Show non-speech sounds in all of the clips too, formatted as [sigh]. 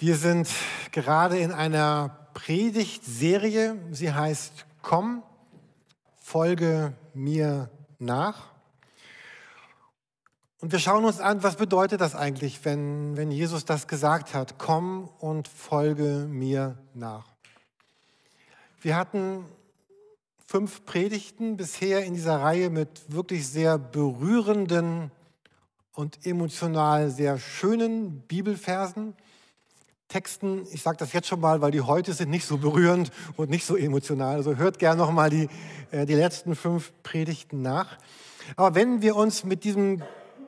Wir sind gerade in einer Predigtserie. Sie heißt Komm, folge mir nach. Und wir schauen uns an, was bedeutet das eigentlich, wenn, wenn Jesus das gesagt hat. Komm und folge mir nach. Wir hatten fünf Predigten bisher in dieser Reihe mit wirklich sehr berührenden und emotional sehr schönen Bibelversen. Texten, ich sage das jetzt schon mal, weil die heute sind nicht so berührend und nicht so emotional. Also hört gerne noch mal die, äh, die letzten fünf Predigten nach. Aber wenn wir uns mit diesem,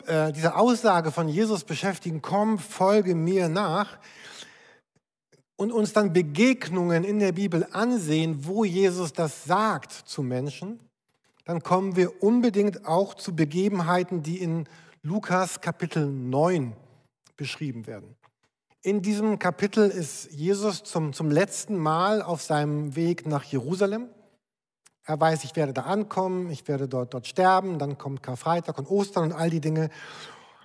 äh, dieser Aussage von Jesus beschäftigen, komm, folge mir nach, und uns dann Begegnungen in der Bibel ansehen, wo Jesus das sagt zu Menschen, dann kommen wir unbedingt auch zu Begebenheiten, die in Lukas Kapitel 9 beschrieben werden. In diesem Kapitel ist Jesus zum, zum letzten Mal auf seinem Weg nach Jerusalem. Er weiß, ich werde da ankommen, ich werde dort, dort sterben, dann kommt Karfreitag und Ostern und all die Dinge.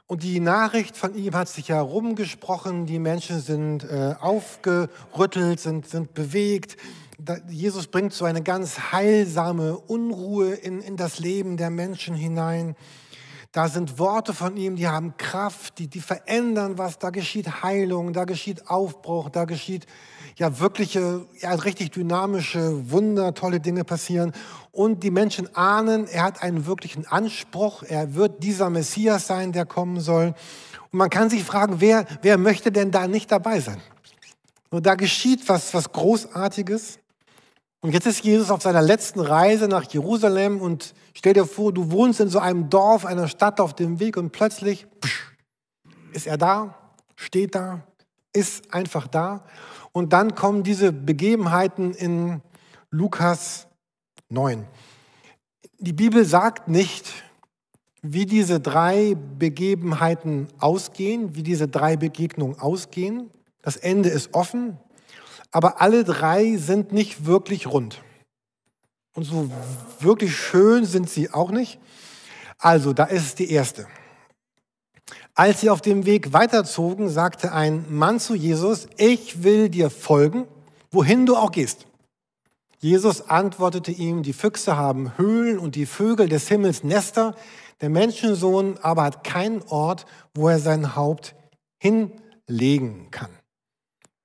Und die Nachricht von ihm hat sich herumgesprochen, die Menschen sind äh, aufgerüttelt, sind, sind bewegt. Da, Jesus bringt so eine ganz heilsame Unruhe in, in das Leben der Menschen hinein. Da sind Worte von ihm, die haben Kraft, die, die verändern was. Da geschieht Heilung, da geschieht Aufbruch, da geschieht ja wirkliche, ja richtig dynamische, Wunder, tolle Dinge passieren. Und die Menschen ahnen, er hat einen wirklichen Anspruch. Er wird dieser Messias sein, der kommen soll. Und man kann sich fragen, wer, wer möchte denn da nicht dabei sein? Und da geschieht was, was Großartiges. Und jetzt ist Jesus auf seiner letzten Reise nach Jerusalem und stell dir vor, du wohnst in so einem Dorf, einer Stadt auf dem Weg und plötzlich psch, ist er da, steht da, ist einfach da. Und dann kommen diese Begebenheiten in Lukas 9. Die Bibel sagt nicht, wie diese drei Begebenheiten ausgehen, wie diese drei Begegnungen ausgehen. Das Ende ist offen aber alle drei sind nicht wirklich rund. Und so wirklich schön sind sie auch nicht. Also, da ist die erste. Als sie auf dem Weg weiterzogen, sagte ein Mann zu Jesus, ich will dir folgen, wohin du auch gehst. Jesus antwortete ihm, die Füchse haben Höhlen und die Vögel des Himmels Nester, der Menschensohn aber hat keinen Ort, wo er sein Haupt hinlegen kann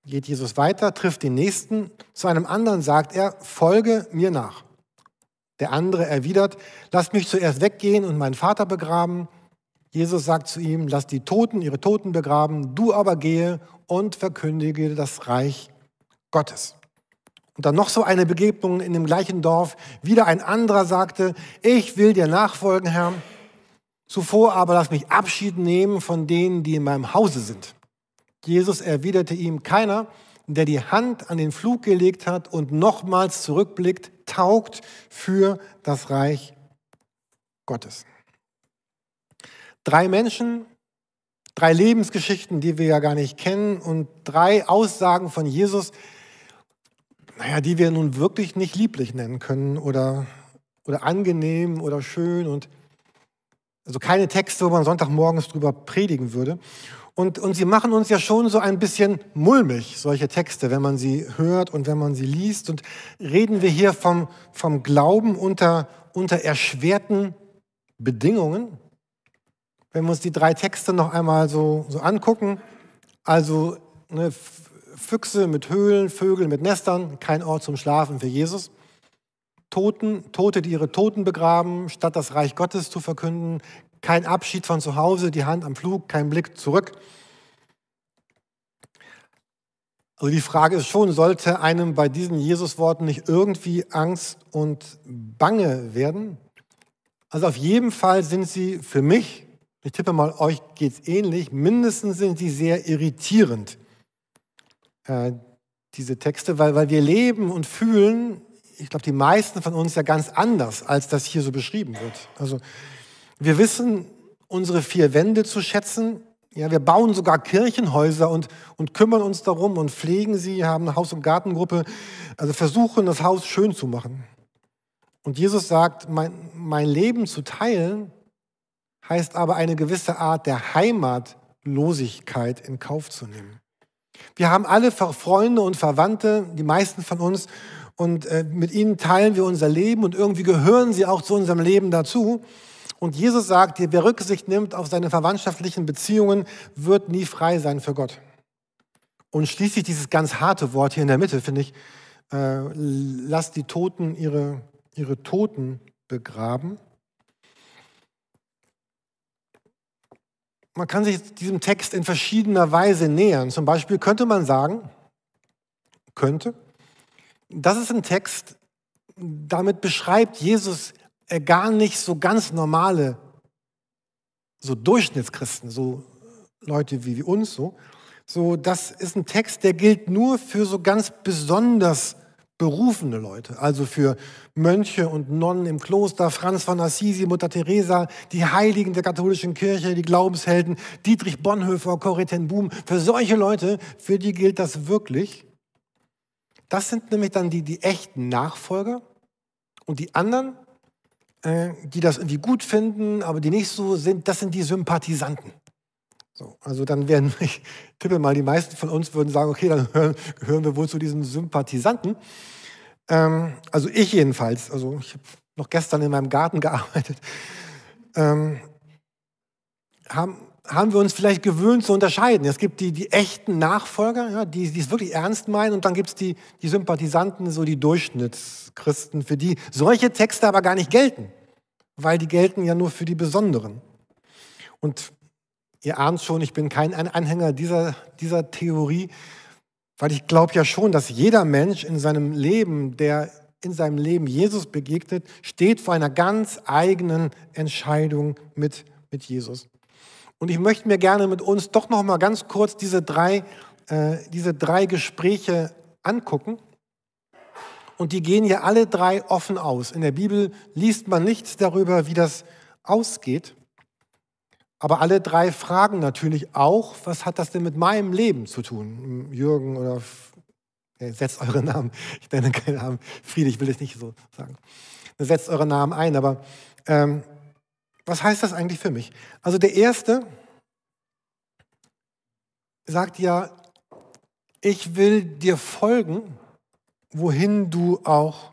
geht Jesus weiter, trifft den Nächsten. Zu einem anderen sagt er, folge mir nach. Der andere erwidert, lass mich zuerst weggehen und meinen Vater begraben. Jesus sagt zu ihm, lass die Toten ihre Toten begraben, du aber gehe und verkündige das Reich Gottes. Und dann noch so eine Begegnung in dem gleichen Dorf. Wieder ein anderer sagte, ich will dir nachfolgen, Herr. Zuvor aber lass mich Abschied nehmen von denen, die in meinem Hause sind. Jesus erwiderte ihm, keiner, der die Hand an den Flug gelegt hat und nochmals zurückblickt, taugt für das Reich Gottes. Drei Menschen, drei Lebensgeschichten, die wir ja gar nicht kennen und drei Aussagen von Jesus, naja, die wir nun wirklich nicht lieblich nennen können oder, oder angenehm oder schön und also keine Texte, wo man Sonntagmorgens drüber predigen würde. Und, und sie machen uns ja schon so ein bisschen mulmig, solche Texte, wenn man sie hört und wenn man sie liest. Und reden wir hier vom, vom Glauben unter, unter erschwerten Bedingungen. Wenn wir uns die drei Texte noch einmal so, so angucken, also ne, Füchse mit Höhlen, Vögel mit Nestern, kein Ort zum Schlafen für Jesus. Toten, Tote, die ihre Toten begraben, statt das Reich Gottes zu verkünden, kein Abschied von zu Hause, die Hand am Flug, kein Blick zurück. Also die Frage ist schon, sollte einem bei diesen Jesusworten nicht irgendwie Angst und Bange werden? Also auf jeden Fall sind sie für mich, ich tippe mal, euch geht es ähnlich, mindestens sind sie sehr irritierend, äh, diese Texte, weil, weil wir leben und fühlen, ich glaube, die meisten von uns ja ganz anders, als das hier so beschrieben wird. Also wir wissen unsere vier Wände zu schätzen. Ja, wir bauen sogar Kirchenhäuser und, und kümmern uns darum und pflegen sie, haben eine Haus- und Gartengruppe, also versuchen das Haus schön zu machen. Und Jesus sagt, mein, mein Leben zu teilen, heißt aber eine gewisse Art der Heimatlosigkeit in Kauf zu nehmen. Wir haben alle Freunde und Verwandte, die meisten von uns, und äh, mit ihnen teilen wir unser Leben und irgendwie gehören sie auch zu unserem Leben dazu. Und Jesus sagt, wer Rücksicht nimmt auf seine verwandtschaftlichen Beziehungen, wird nie frei sein für Gott. Und schließlich dieses ganz harte Wort hier in der Mitte, finde ich, äh, lass die Toten ihre, ihre Toten begraben. Man kann sich diesem Text in verschiedener Weise nähern. Zum Beispiel könnte man sagen, könnte, das ist ein Text, damit beschreibt Jesus gar nicht so ganz normale, so Durchschnittschristen, so Leute wie uns so. So, das ist ein Text, der gilt nur für so ganz besonders berufene Leute, also für Mönche und Nonnen im Kloster, Franz von Assisi, Mutter Teresa, die Heiligen der katholischen Kirche, die Glaubenshelden, Dietrich Bonhoeffer, Corrie ten Boom. Für solche Leute, für die gilt das wirklich. Das sind nämlich dann die, die echten Nachfolger. Und die anderen, äh, die das irgendwie gut finden, aber die nicht so sind, das sind die Sympathisanten. So, also dann werden, [laughs] ich tippe mal, die meisten von uns würden sagen, okay, dann hören, hören wir wohl zu diesen Sympathisanten. Ähm, also ich jedenfalls, also ich habe noch gestern in meinem Garten gearbeitet. Ähm, haben, haben wir uns vielleicht gewöhnt zu unterscheiden. Es gibt die, die echten Nachfolger, ja, die, die es wirklich ernst meinen, und dann gibt es die, die Sympathisanten, so die Durchschnittschristen, für die solche Texte aber gar nicht gelten, weil die gelten ja nur für die Besonderen. Und ihr ahnt schon, ich bin kein Anhänger dieser, dieser Theorie, weil ich glaube ja schon, dass jeder Mensch in seinem Leben, der in seinem Leben Jesus begegnet, steht vor einer ganz eigenen Entscheidung mit, mit Jesus. Und ich möchte mir gerne mit uns doch noch mal ganz kurz diese drei, äh, diese drei Gespräche angucken. Und die gehen ja alle drei offen aus. In der Bibel liest man nichts darüber, wie das ausgeht. Aber alle drei fragen natürlich auch, was hat das denn mit meinem Leben zu tun? Jürgen oder setzt eure Namen, [laughs] ich nenne keinen Namen, Friede, ich will das nicht so sagen. Setzt eure Namen ein, aber ähm, was heißt das eigentlich für mich? Also der erste sagt ja, ich will dir folgen, wohin du auch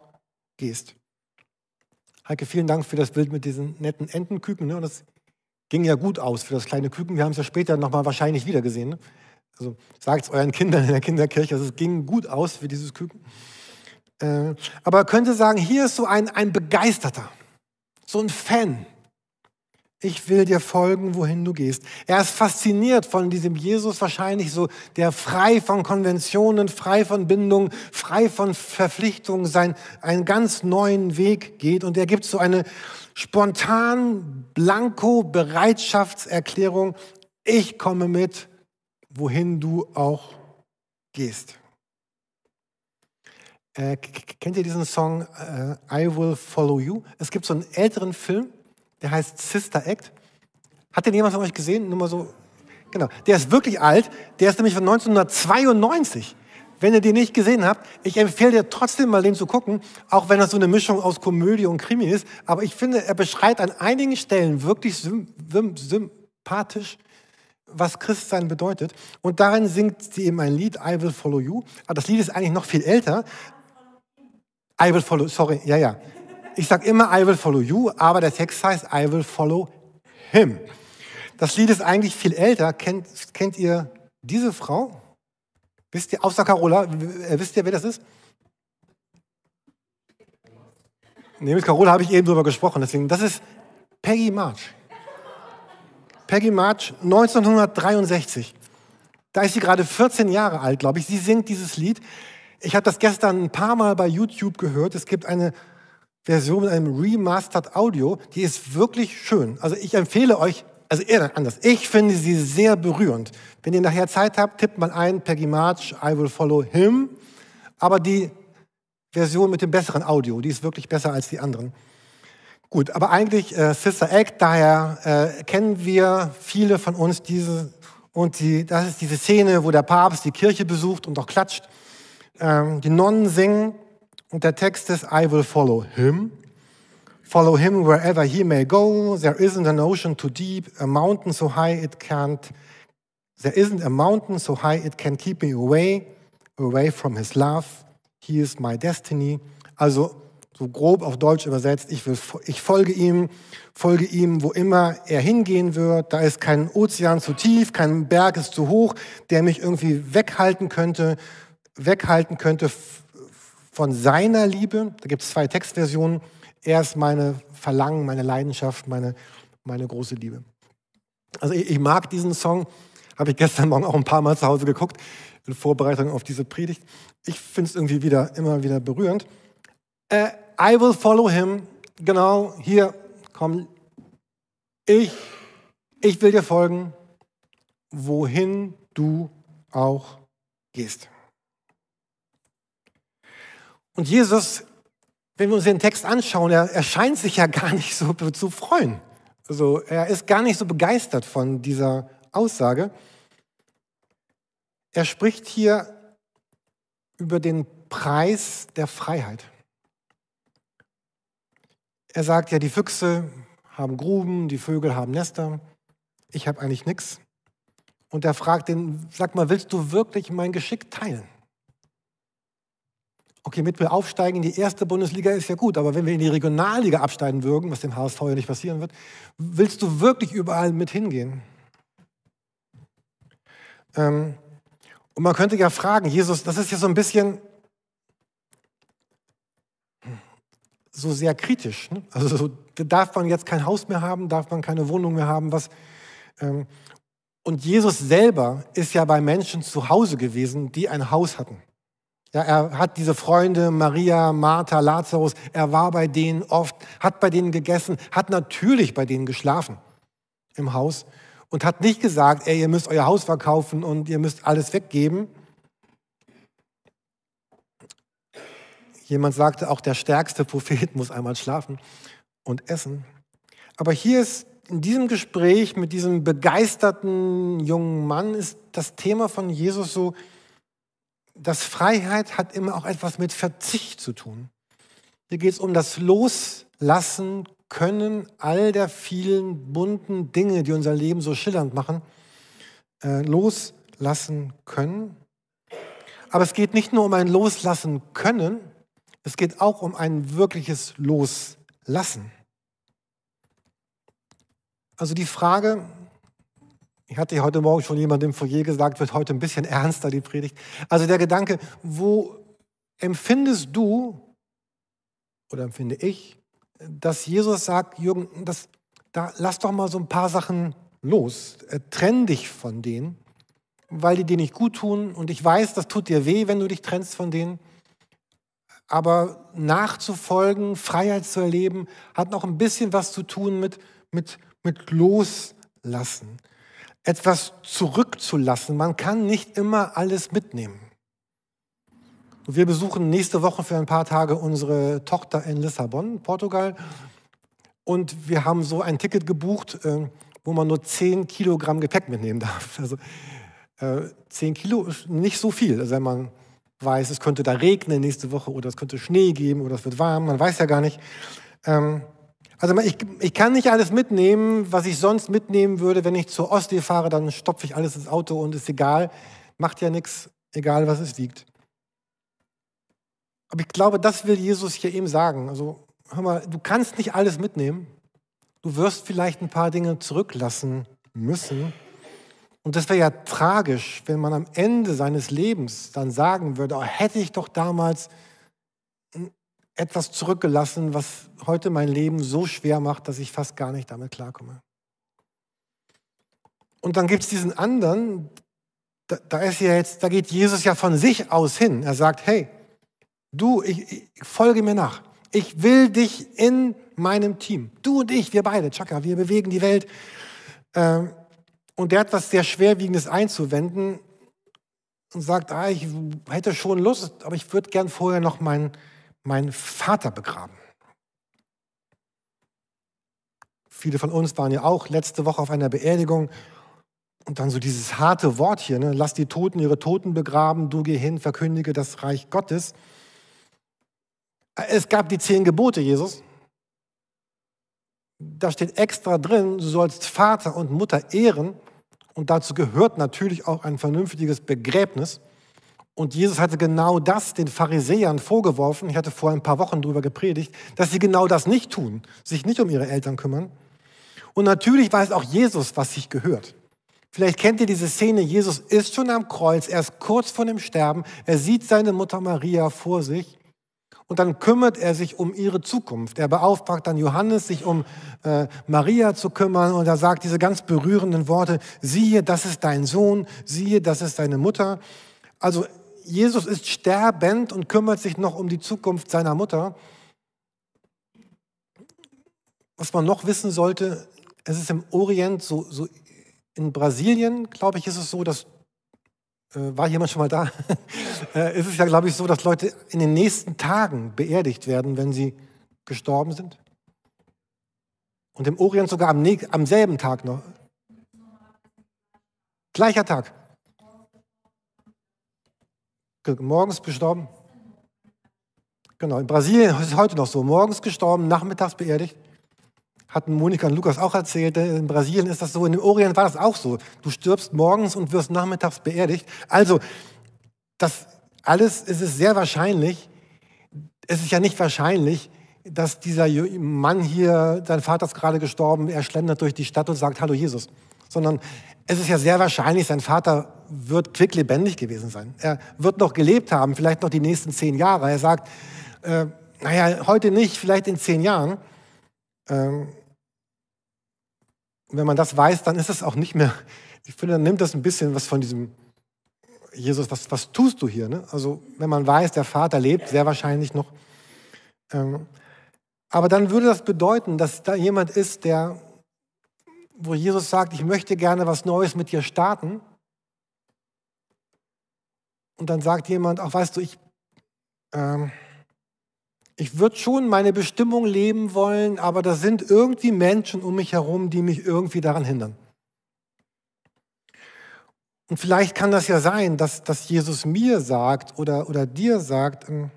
gehst. Heike, vielen Dank für das Bild mit diesen netten Entenküken. Ne? Das ging ja gut aus für das kleine Küken. Wir haben es ja später nochmal wahrscheinlich wieder gesehen. Ne? Also sagt es euren Kindern in der Kinderkirche, also es ging gut aus für dieses Küken. Äh, aber könnte sagen, hier ist so ein, ein Begeisterter, so ein Fan ich will dir folgen, wohin du gehst. Er ist fasziniert von diesem Jesus wahrscheinlich so, der frei von Konventionen, frei von Bindungen, frei von Verpflichtungen sein, einen ganz neuen Weg geht. Und er gibt so eine spontan blanko Bereitschaftserklärung. Ich komme mit, wohin du auch gehst. Äh, kennt ihr diesen Song äh, I Will Follow You? Es gibt so einen älteren Film, der heißt Sister Act. Hat den jemand von euch gesehen? Nur mal so. Genau. Der ist wirklich alt. Der ist nämlich von 1992. Wenn ihr den nicht gesehen habt, ich empfehle dir trotzdem mal den zu gucken, auch wenn das so eine Mischung aus Komödie und Krimi ist. Aber ich finde, er beschreibt an einigen Stellen wirklich sympathisch, was Christsein bedeutet. Und darin singt sie eben ein Lied, I Will Follow You. Aber das Lied ist eigentlich noch viel älter. I Will Follow, sorry, ja, ja. Ich sage immer, I will follow you, aber der Text heißt, I will follow him. Das Lied ist eigentlich viel älter. Kennt, kennt ihr diese Frau? Wisst ihr, außer Carola, wisst ihr, wer das ist? Nee, mit Carola habe ich eben drüber gesprochen, deswegen, das ist Peggy March. Peggy March, 1963. Da ist sie gerade 14 Jahre alt, glaube ich. Sie singt dieses Lied. Ich habe das gestern ein paar Mal bei YouTube gehört. Es gibt eine Version mit einem Remastered Audio, die ist wirklich schön. Also ich empfehle euch, also eher anders, ich finde sie sehr berührend. Wenn ihr nachher Zeit habt, tippt mal ein, Peggy March, I will follow him. Aber die Version mit dem besseren Audio, die ist wirklich besser als die anderen. Gut, aber eigentlich äh, Sister Act, daher äh, kennen wir viele von uns diese, und die, das ist diese Szene, wo der Papst die Kirche besucht und auch klatscht. Ähm, die Nonnen singen und der Text ist, I will follow him. Follow him wherever he may go. There isn't an ocean too deep, a mountain so high it can't There isn't a mountain so high it can keep me away, away from his love. He is my destiny. Also so grob auf Deutsch übersetzt, ich, will, ich folge ihm, folge ihm, wo immer er hingehen wird. Da ist kein Ozean zu tief, kein Berg ist zu hoch, der mich irgendwie weghalten könnte, weghalten könnte von seiner Liebe. Da gibt es zwei Textversionen. Er ist meine Verlangen, meine Leidenschaft, meine, meine große Liebe. Also ich, ich mag diesen Song, habe ich gestern Morgen auch ein paar Mal zu Hause geguckt, in Vorbereitung auf diese Predigt. Ich finde es irgendwie wieder, immer wieder berührend. Äh, I will follow him. Genau, hier, komm. Ich, ich will dir folgen, wohin du auch gehst. Und Jesus, wenn wir uns den Text anschauen, er, er scheint sich ja gar nicht so zu freuen. Also er ist gar nicht so begeistert von dieser Aussage. Er spricht hier über den Preis der Freiheit. Er sagt ja, die Füchse haben Gruben, die Vögel haben Nester, ich habe eigentlich nichts. Und er fragt den, sag mal, willst du wirklich mein Geschick teilen? Okay, mit wir aufsteigen in die erste Bundesliga ist ja gut, aber wenn wir in die Regionalliga absteigen würden, was dem HSV ja nicht passieren wird, willst du wirklich überall mit hingehen? Ähm, und man könnte ja fragen, Jesus, das ist ja so ein bisschen so sehr kritisch. Ne? Also so, darf man jetzt kein Haus mehr haben, darf man keine Wohnung mehr haben, was. Ähm, und Jesus selber ist ja bei Menschen zu Hause gewesen, die ein Haus hatten. Ja, er hat diese Freunde, Maria, Martha, Lazarus, er war bei denen oft, hat bei denen gegessen, hat natürlich bei denen geschlafen im Haus und hat nicht gesagt, ey, ihr müsst euer Haus verkaufen und ihr müsst alles weggeben, Jemand sagte, auch der stärkste Prophet muss einmal schlafen und essen. Aber hier ist in diesem Gespräch mit diesem begeisterten jungen Mann ist das Thema von Jesus so, dass Freiheit hat immer auch etwas mit Verzicht zu tun. Hier geht es um das Loslassen können all der vielen bunten Dinge, die unser Leben so schillernd machen, äh, loslassen können. Aber es geht nicht nur um ein Loslassen können, es geht auch um ein wirkliches Loslassen. Also die Frage, ich hatte heute Morgen schon jemandem im Foyer gesagt, wird heute ein bisschen ernster, die Predigt. Also der Gedanke, wo empfindest du oder empfinde ich, dass Jesus sagt, Jürgen, das, da lass doch mal so ein paar Sachen los, äh, trenn dich von denen, weil die dir nicht gut tun und ich weiß, das tut dir weh, wenn du dich trennst von denen. Aber nachzufolgen, Freiheit zu erleben, hat noch ein bisschen was zu tun mit, mit, mit Loslassen. Etwas zurückzulassen. Man kann nicht immer alles mitnehmen. Wir besuchen nächste Woche für ein paar Tage unsere Tochter in Lissabon, Portugal. Und wir haben so ein Ticket gebucht, äh, wo man nur 10 Kilogramm Gepäck mitnehmen darf. [laughs] Also 10 äh, Kilo ist nicht so viel, also wenn man weiß, es könnte da regnen nächste Woche oder es könnte Schnee geben oder es wird warm, man weiß ja gar nicht. Ähm, also ich, ich kann nicht alles mitnehmen, was ich sonst mitnehmen würde, wenn ich zur Ostsee fahre, dann stopfe ich alles ins Auto und ist egal, macht ja nichts, egal was es wiegt. Aber ich glaube, das will Jesus hier eben sagen. Also hör mal, du kannst nicht alles mitnehmen. Du wirst vielleicht ein paar Dinge zurücklassen müssen. Und das wäre ja tragisch, wenn man am Ende seines Lebens dann sagen würde, oh, hätte ich doch damals etwas zurückgelassen, was heute mein Leben so schwer macht, dass ich fast gar nicht damit klarkomme. Und dann gibt es diesen anderen, da, da, ist ja jetzt, da geht Jesus ja von sich aus hin. Er sagt, hey, du, ich, ich folge mir nach. Ich will dich in meinem Team. Du und ich, wir beide, Chaka, wir bewegen die Welt. Ähm, und der hat was sehr Schwerwiegendes einzuwenden und sagt, ah, ich hätte schon Lust, aber ich würde gern vorher noch meinen, meinen Vater begraben. Viele von uns waren ja auch letzte Woche auf einer Beerdigung und dann so dieses harte Wort hier, ne? lass die Toten ihre Toten begraben, du geh hin, verkündige das Reich Gottes. Es gab die zehn Gebote, Jesus da steht extra drin, du sollst Vater und Mutter ehren Und dazu gehört natürlich auch ein vernünftiges Begräbnis. Und Jesus hatte genau das den Pharisäern vorgeworfen. Ich hatte vor ein paar Wochen darüber gepredigt, dass sie genau das nicht tun, sich nicht um ihre Eltern kümmern. Und natürlich weiß auch Jesus, was sich gehört. Vielleicht kennt ihr diese Szene, Jesus ist schon am Kreuz, er ist kurz vor dem Sterben, er sieht seine Mutter Maria vor sich und dann kümmert er sich um ihre Zukunft. Er beauftragt dann Johannes, sich um äh, Maria zu kümmern und er sagt diese ganz berührenden Worte, siehe, das ist dein Sohn, siehe, das ist deine Mutter. Also Jesus ist sterbend und kümmert sich noch um die Zukunft seiner Mutter. Was man noch wissen sollte, es ist im Orient so, so in Brasilien, glaube ich, ist es so, dass, äh, war jemand schon mal da? [laughs] äh, ist es ja, glaube ich, so, dass Leute in den nächsten Tagen beerdigt werden, wenn sie gestorben sind. Und im Orient sogar am, am selben Tag noch. Gleicher Tag. Morgens gestorben. Genau, in Brasilien ist es heute noch so. Morgens gestorben, nachmittags beerdigt hatten Monika und Lukas auch erzählt, in Brasilien ist das so, in dem Orient war das auch so. Du stirbst morgens und wirst nachmittags beerdigt. Also, das alles ist es sehr wahrscheinlich, es ist ja nicht wahrscheinlich, dass dieser Mann hier, sein Vater ist gerade gestorben, er schlendert durch die Stadt und sagt, hallo Jesus. Sondern es ist ja sehr wahrscheinlich, sein Vater wird quicklebendig gewesen sein. Er wird noch gelebt haben, vielleicht noch die nächsten zehn Jahre. Er sagt, äh, naja, heute nicht, vielleicht in zehn Jahren. Ähm, wenn man das weiß, dann ist es auch nicht mehr, [laughs] ich finde, dann nimmt das ein bisschen was von diesem, Jesus, was, was tust du hier? Ne? Also wenn man weiß, der Vater lebt, sehr wahrscheinlich noch. Ähm, aber dann würde das bedeuten, dass da jemand ist, der, wo Jesus sagt, ich möchte gerne was Neues mit dir starten. Und dann sagt jemand, auch weißt du, ich, ähm, ich würde schon meine Bestimmung leben wollen, aber da sind irgendwie Menschen um mich herum, die mich irgendwie daran hindern. Und vielleicht kann das ja sein, dass, dass Jesus mir sagt oder, oder dir sagt, ähm,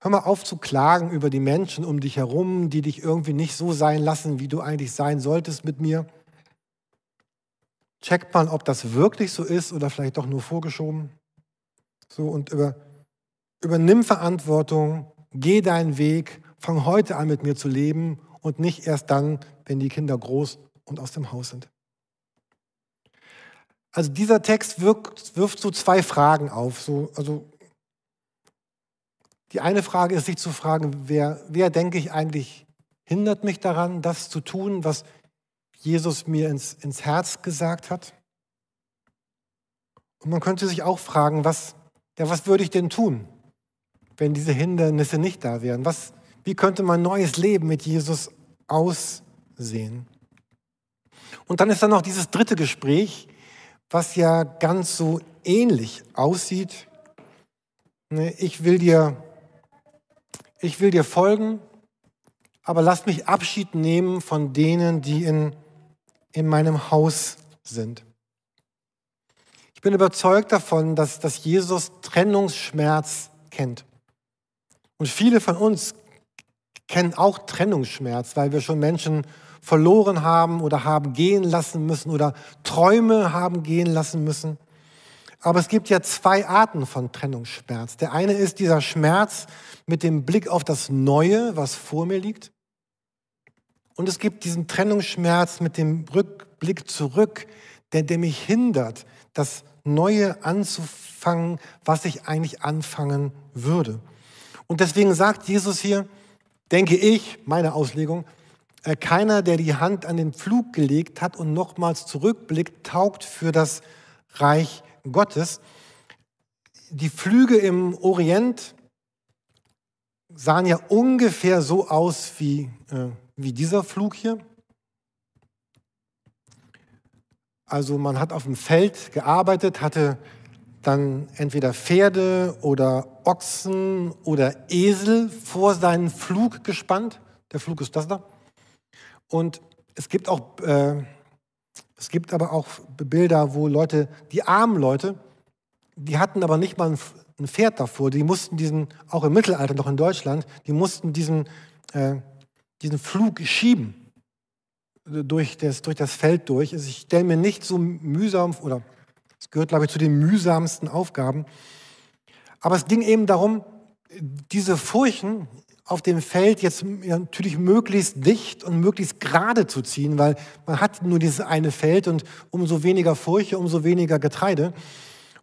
hör mal auf zu klagen über die Menschen um dich herum, die dich irgendwie nicht so sein lassen, wie du eigentlich sein solltest mit mir. Checkt mal, ob das wirklich so ist oder vielleicht doch nur vorgeschoben. So und über, übernimm Verantwortung geh deinen Weg, fang heute an mit mir zu leben und nicht erst dann, wenn die Kinder groß und aus dem Haus sind. Also dieser Text wirkt, wirft so zwei Fragen auf. So, also die eine Frage ist, sich zu fragen, wer, wer denke ich eigentlich hindert mich daran, das zu tun, was Jesus mir ins, ins Herz gesagt hat? Und man könnte sich auch fragen, was, ja, was würde ich denn tun? wenn diese Hindernisse nicht da wären? Was, wie könnte mein neues Leben mit Jesus aussehen? Und dann ist da noch dieses dritte Gespräch, was ja ganz so ähnlich aussieht. Ne, ich will dir, ich will dir folgen, aber lass mich Abschied nehmen von denen, die in, in meinem Haus sind. Ich bin überzeugt davon, dass, dass Jesus Trennungsschmerz kennt. Und viele von uns kennen auch Trennungsschmerz, weil wir schon Menschen verloren haben oder haben gehen lassen müssen oder Träume haben gehen lassen müssen. Aber es gibt ja zwei Arten von Trennungsschmerz. Der eine ist dieser Schmerz mit dem Blick auf das Neue, was vor mir liegt. Und es gibt diesen Trennungsschmerz mit dem Rückblick zurück, der, der mich hindert, das Neue anzufangen, was ich eigentlich anfangen würde. Und deswegen sagt Jesus hier, denke ich, meine Auslegung, äh, keiner, der die Hand an den Pflug gelegt hat und nochmals zurückblickt, taugt für das Reich Gottes. Die Flüge im Orient sahen ja ungefähr so aus wie, äh, wie dieser Flug hier. Also man hat auf dem Feld gearbeitet, hatte dann entweder Pferde oder Ochsen oder Esel vor seinen Flug gespannt. Der Flug ist das da. Und es gibt auch, äh, es gibt aber auch Bilder, wo Leute, die armen Leute, die hatten aber nicht mal ein Pferd davor. Die mussten diesen, auch im Mittelalter noch in Deutschland, die mussten diesen, äh, diesen Flug schieben. Durch das, durch das Feld durch. Ich stelle mir nicht so mühsam, oder es gehört, glaube ich, zu den mühsamsten Aufgaben. Aber es ging eben darum, diese Furchen auf dem Feld jetzt natürlich möglichst dicht und möglichst gerade zu ziehen, weil man hat nur dieses eine Feld und umso weniger Furche, umso weniger Getreide.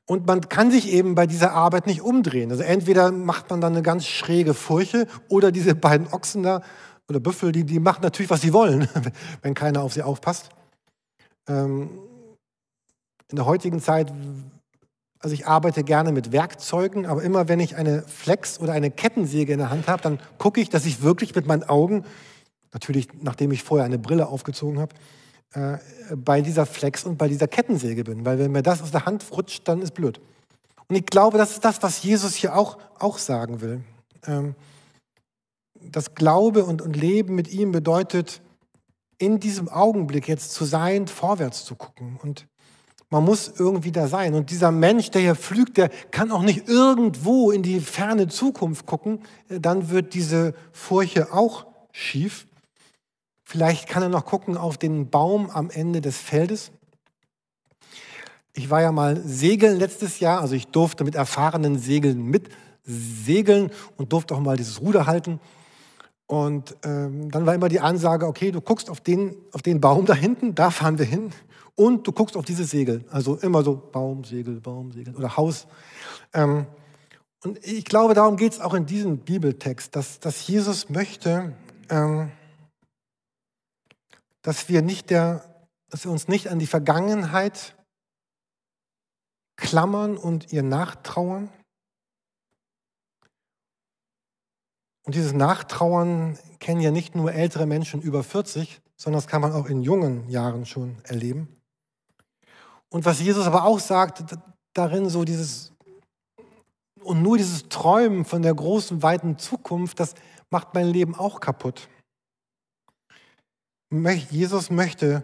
Und man kann sich eben bei dieser Arbeit nicht umdrehen. Also entweder macht man dann eine ganz schräge Furche oder diese beiden Ochsen da oder Büffel, die, die machen natürlich, was sie wollen, [laughs] wenn keiner auf sie aufpasst. Ähm, in der heutigen Zeit, also ich arbeite gerne mit Werkzeugen, aber immer wenn ich eine Flex oder eine Kettensäge in der Hand habe, dann gucke ich, dass ich wirklich mit meinen Augen, natürlich nachdem ich vorher eine Brille aufgezogen habe, äh, bei dieser Flex und bei dieser Kettensäge bin. Weil wenn mir das aus der Hand rutscht, dann ist blöd. Und ich glaube, das ist das, was Jesus hier auch, auch sagen will. Ähm, das Glaube und, und Leben mit ihm bedeutet, in diesem Augenblick jetzt zu sein, vorwärts zu gucken. Und man muss irgendwie da sein. Und dieser Mensch, der hier pflügt, der kann auch nicht irgendwo in die ferne Zukunft gucken. Dann wird diese Furche auch schief. Vielleicht kann er noch gucken auf den Baum am Ende des Feldes. Ich war ja mal segeln letztes Jahr, also ich durfte mit erfahrenen Segeln mit segeln und durfte auch mal dieses Ruder halten. Und ähm, dann war immer die Ansage, okay, du guckst auf den, auf den Baum da hinten, da fahren wir hin. Und du guckst auf diese Segel. Also immer so Baum, Segel, Baum, Segel oder Haus. Ähm, und ich glaube, darum geht es auch in diesem Bibeltext, dass, dass Jesus möchte, ähm, dass wir, nicht der, dass wir uns nicht an die Vergangenheit klammern und ihr nachtrauern. Und dieses Nachtrauern kennen ja nicht nur ältere Menschen über 40, sondern das kann man auch in jungen Jahren schon erleben. Und was Jesus aber auch sagt, darin so dieses, und nur dieses Träumen von der großen, weiten Zukunft, das macht mein Leben auch kaputt. Jesus möchte,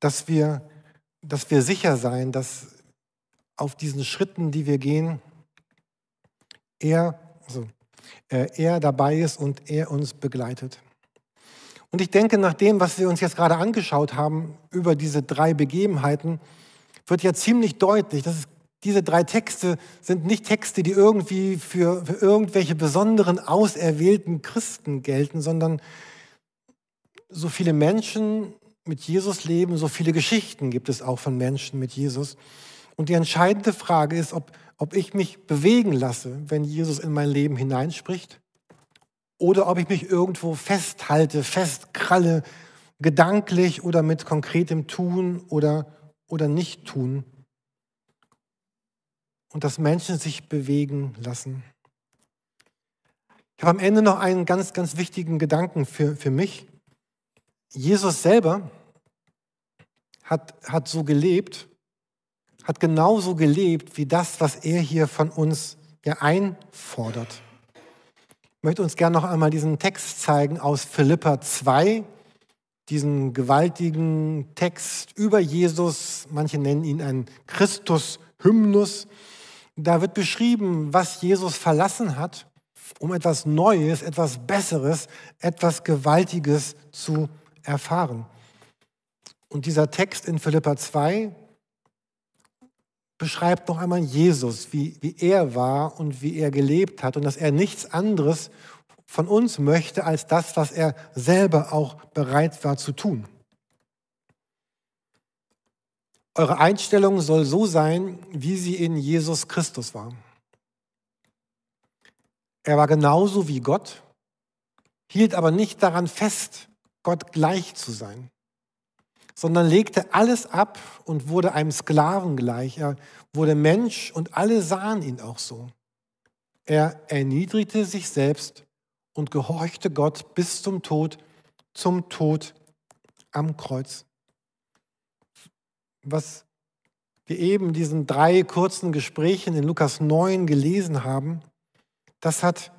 dass wir, dass wir sicher sein, dass auf diesen Schritten, die wir gehen, er, also, er dabei ist und er uns begleitet. Und ich denke, nach dem, was wir uns jetzt gerade angeschaut haben über diese drei Begebenheiten, wird ja ziemlich deutlich, dass es, diese drei Texte sind nicht Texte, die irgendwie für, für irgendwelche besonderen, auserwählten Christen gelten, sondern so viele Menschen mit Jesus leben, so viele Geschichten gibt es auch von Menschen mit Jesus. Und die entscheidende Frage ist, ob, ob ich mich bewegen lasse, wenn Jesus in mein Leben hineinspricht, oder ob ich mich irgendwo festhalte, festkralle, gedanklich oder mit konkretem Tun oder, oder Nicht-Tun. Und dass Menschen sich bewegen lassen. Ich habe am Ende noch einen ganz, ganz wichtigen Gedanken für, für mich. Jesus selber hat, hat so gelebt, hat genauso gelebt wie das, was er hier von uns ja einfordert. Ich möchte uns gerne noch einmal diesen Text zeigen aus Philippa 2, diesen gewaltigen Text über Jesus. Manche nennen ihn einen Christus-Hymnus. Da wird beschrieben, was Jesus verlassen hat, um etwas Neues, etwas Besseres, etwas Gewaltiges zu erfahren. Und dieser Text in Philippa 2 beschreibt noch einmal Jesus, wie, wie er war und wie er gelebt hat und dass er nichts anderes von uns möchte als das, was er selber auch bereit war zu tun. Eure Einstellung soll so sein, wie sie in Jesus Christus war. Er war genauso wie Gott, hielt aber nicht daran fest, Gott gleich zu sein, sondern legte alles ab und wurde einem Sklaven gleich. Er wurde Mensch und alle sahen ihn auch so. Er erniedrigte sich selbst und gehorchte Gott bis zum Tod, zum Tod am Kreuz. Was wir eben in diesen drei kurzen Gesprächen in Lukas 9 gelesen haben, das hat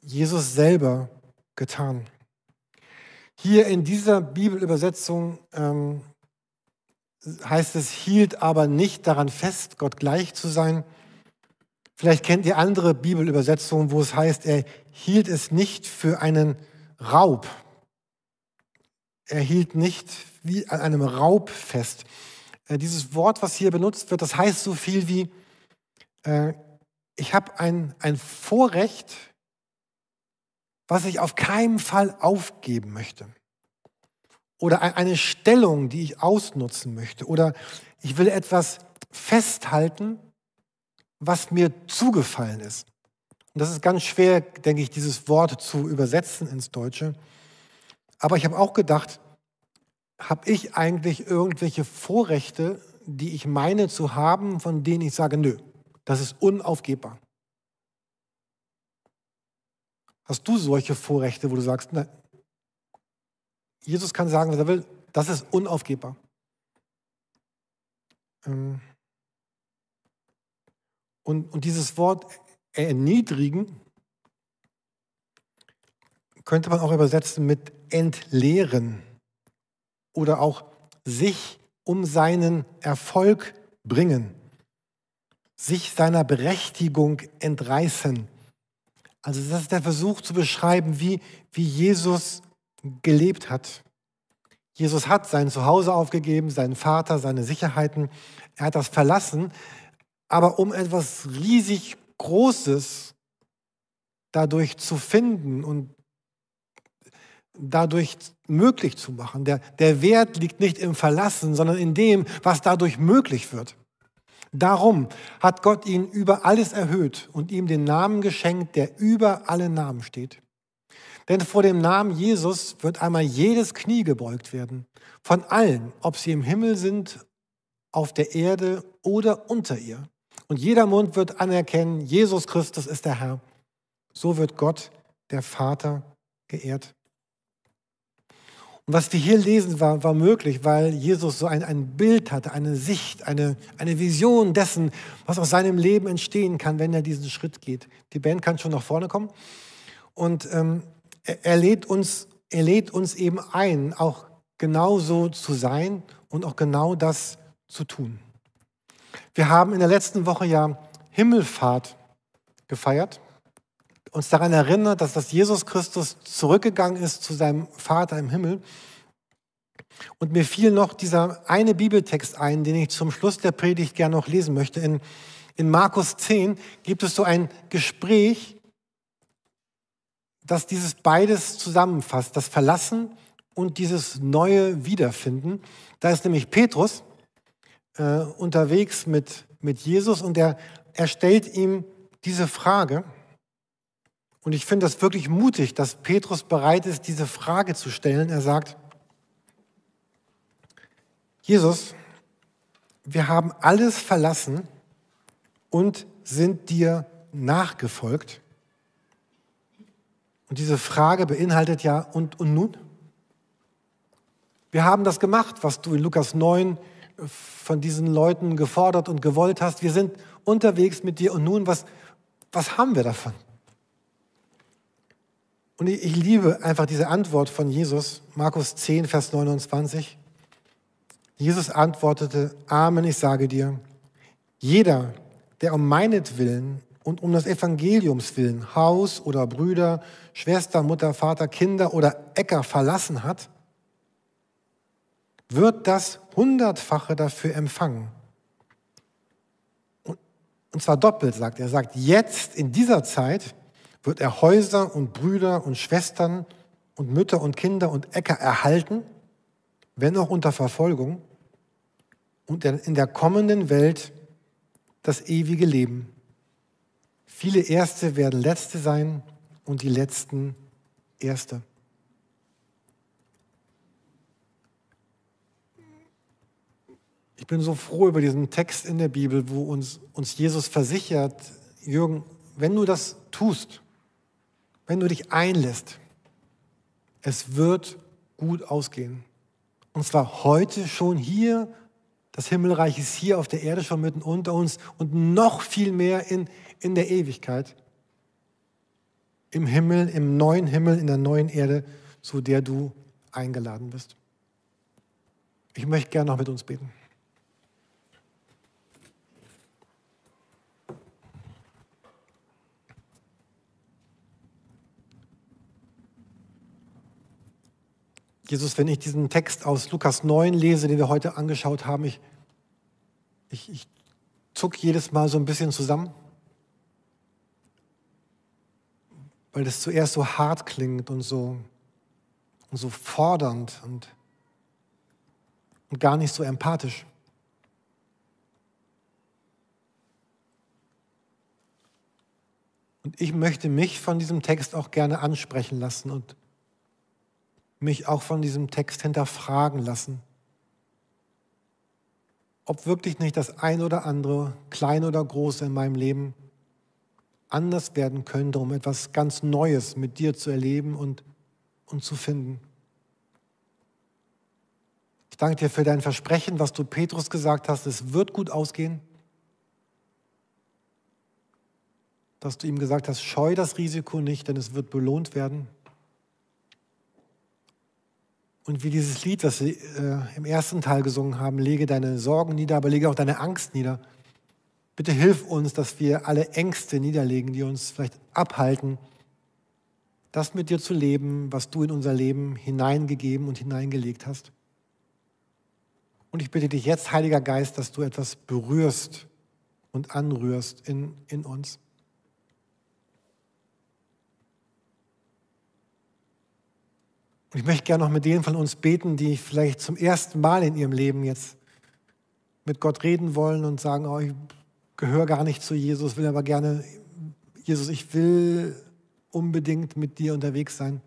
Jesus selber getan. Hier in dieser Bibelübersetzung ähm, heißt es, hielt aber nicht daran fest, Gott gleich zu sein. Vielleicht kennt ihr andere Bibelübersetzungen, wo es heißt, er hielt es nicht für einen Raub. Er hielt nicht wie an einem Raubfest. Äh, dieses Wort, was hier benutzt wird, das heißt so viel wie, äh, ich habe ein, ein Vorrecht, was ich auf keinen Fall aufgeben möchte. Oder eine Stellung, die ich ausnutzen möchte. Oder ich will etwas festhalten, was mir zugefallen ist. Und das ist ganz schwer, denke ich, dieses Wort zu übersetzen ins Deutsche. Aber ich habe auch gedacht, habe ich eigentlich irgendwelche Vorrechte, die ich meine zu haben, von denen ich sage, nö, das ist unaufgebbar. Hast du solche Vorrechte, wo du sagst, na, Jesus kann sagen, was er will, das ist unaufgebbar. Ähm, und, und dieses Wort erniedrigen könnte man auch übersetzen mit entleeren oder auch sich um seinen Erfolg bringen, sich seiner Berechtigung entreißen. Also das ist der Versuch zu beschreiben, wie, wie Jesus gelebt hat. Jesus hat sein Zuhause aufgegeben, seinen Vater, seine Sicherheiten. Er hat das verlassen, aber um etwas riesig Großes dadurch zu finden und dadurch möglich zu machen. Der, der Wert liegt nicht im Verlassen, sondern in dem, was dadurch möglich wird. Darum hat Gott ihn über alles erhöht und ihm den Namen geschenkt, der über alle Namen steht. Denn vor dem Namen Jesus wird einmal jedes Knie gebeugt werden, von allen, ob sie im Himmel sind, auf der Erde oder unter ihr. Und jeder Mund wird anerkennen, Jesus Christus ist der Herr. So wird Gott, der Vater, geehrt. Und was wir hier lesen, war, war möglich, weil Jesus so ein, ein Bild hatte, eine Sicht, eine, eine Vision dessen, was aus seinem Leben entstehen kann, wenn er diesen Schritt geht. Die Band kann schon nach vorne kommen. Und ähm, er, er, lädt uns, er lädt uns eben ein, auch genau so zu sein und auch genau das zu tun. Wir haben in der letzten Woche ja Himmelfahrt gefeiert uns daran erinnert, dass das Jesus Christus zurückgegangen ist zu seinem Vater im Himmel. Und mir fiel noch dieser eine Bibeltext ein, den ich zum Schluss der Predigt gerne noch lesen möchte. In, in Markus 10 gibt es so ein Gespräch, das dieses beides zusammenfasst, das Verlassen und dieses neue Wiederfinden. Da ist nämlich Petrus äh, unterwegs mit, mit Jesus und er, er stellt ihm diese Frage. Und ich finde das wirklich mutig, dass Petrus bereit ist, diese Frage zu stellen. Er sagt, Jesus, wir haben alles verlassen und sind dir nachgefolgt. Und diese Frage beinhaltet ja, und, und nun? Wir haben das gemacht, was du in Lukas 9 von diesen Leuten gefordert und gewollt hast. Wir sind unterwegs mit dir und nun, was, was haben wir davon? Und ich liebe einfach diese Antwort von Jesus, Markus 10, Vers 29. Jesus antwortete, Amen, ich sage dir, jeder, der um meinetwillen und um des Evangeliums willen Haus oder Brüder, Schwester, Mutter, Vater, Kinder oder Äcker verlassen hat, wird das hundertfache dafür empfangen. Und zwar doppelt, sagt er. Er sagt, jetzt in dieser Zeit wird er Häuser und Brüder und Schwestern und Mütter und Kinder und Äcker erhalten, wenn auch unter Verfolgung, und in der kommenden Welt das ewige Leben. Viele Erste werden Letzte sein und die Letzten Erste. Ich bin so froh über diesen Text in der Bibel, wo uns, uns Jesus versichert, Jürgen, wenn du das tust, wenn du dich einlässt, es wird gut ausgehen. Und zwar heute schon hier, das Himmelreich ist hier auf der Erde schon mitten unter uns und noch viel mehr in, in der Ewigkeit. Im Himmel, im neuen Himmel, in der neuen Erde, zu der du eingeladen bist. Ich möchte gerne noch mit uns beten. Jesus, wenn ich diesen Text aus Lukas 9 lese, den wir heute angeschaut haben, ich, ich, ich zuck jedes Mal so ein bisschen zusammen, weil das zuerst so hart klingt und so, und so fordernd und, und gar nicht so empathisch. Und ich möchte mich von diesem Text auch gerne ansprechen lassen und mich auch von diesem Text hinterfragen lassen, ob wirklich nicht das ein oder andere, klein oder groß in meinem Leben, anders werden könnte, um etwas ganz Neues mit dir zu erleben und, und zu finden. Ich danke dir für dein Versprechen, was du Petrus gesagt hast, es wird gut ausgehen. Dass du ihm gesagt hast, scheu das Risiko nicht, denn es wird belohnt werden. Und wie dieses Lied, das Sie äh, im ersten Teil gesungen haben, lege deine Sorgen nieder, aber lege auch deine Angst nieder. Bitte hilf uns, dass wir alle Ängste niederlegen, die uns vielleicht abhalten, das mit dir zu leben, was du in unser Leben hineingegeben und hineingelegt hast. Und ich bitte dich jetzt, Heiliger Geist, dass du etwas berührst und anrührst in, in uns. Und ich möchte gerne noch mit denen von uns beten, die vielleicht zum ersten Mal in ihrem Leben jetzt mit Gott reden wollen und sagen, oh, ich gehöre gar nicht zu Jesus, will aber gerne, Jesus, ich will unbedingt mit dir unterwegs sein.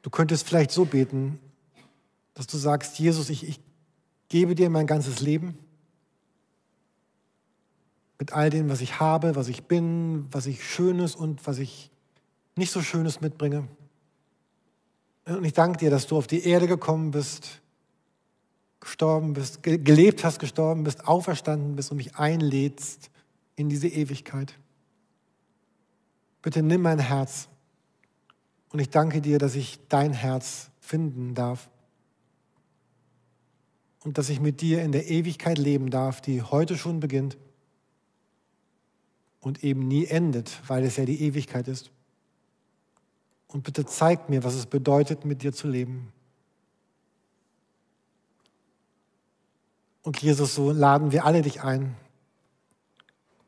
Du könntest vielleicht so beten, dass du sagst, Jesus, ich, ich gebe dir mein ganzes Leben mit all dem, was ich habe, was ich bin, was ich Schönes und was ich nicht so Schönes mitbringe. Und ich danke dir, dass du auf die Erde gekommen bist, gestorben bist, gelebt hast, gestorben bist, auferstanden bist und mich einlädst in diese Ewigkeit. Bitte nimm mein Herz. Und ich danke dir, dass ich dein Herz finden darf. Und dass ich mit dir in der Ewigkeit leben darf, die heute schon beginnt und eben nie endet, weil es ja die Ewigkeit ist. Und bitte zeig mir, was es bedeutet, mit dir zu leben. Und Jesus, so laden wir alle dich ein,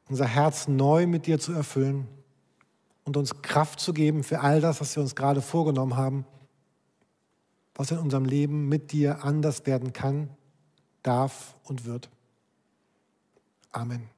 unser Herz neu mit dir zu erfüllen und uns Kraft zu geben für all das, was wir uns gerade vorgenommen haben, was in unserem Leben mit dir anders werden kann, darf und wird. Amen.